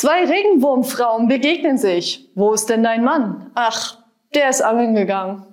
Zwei Regenwurmfrauen begegnen sich. Wo ist denn dein Mann? Ach, der ist angeln gegangen.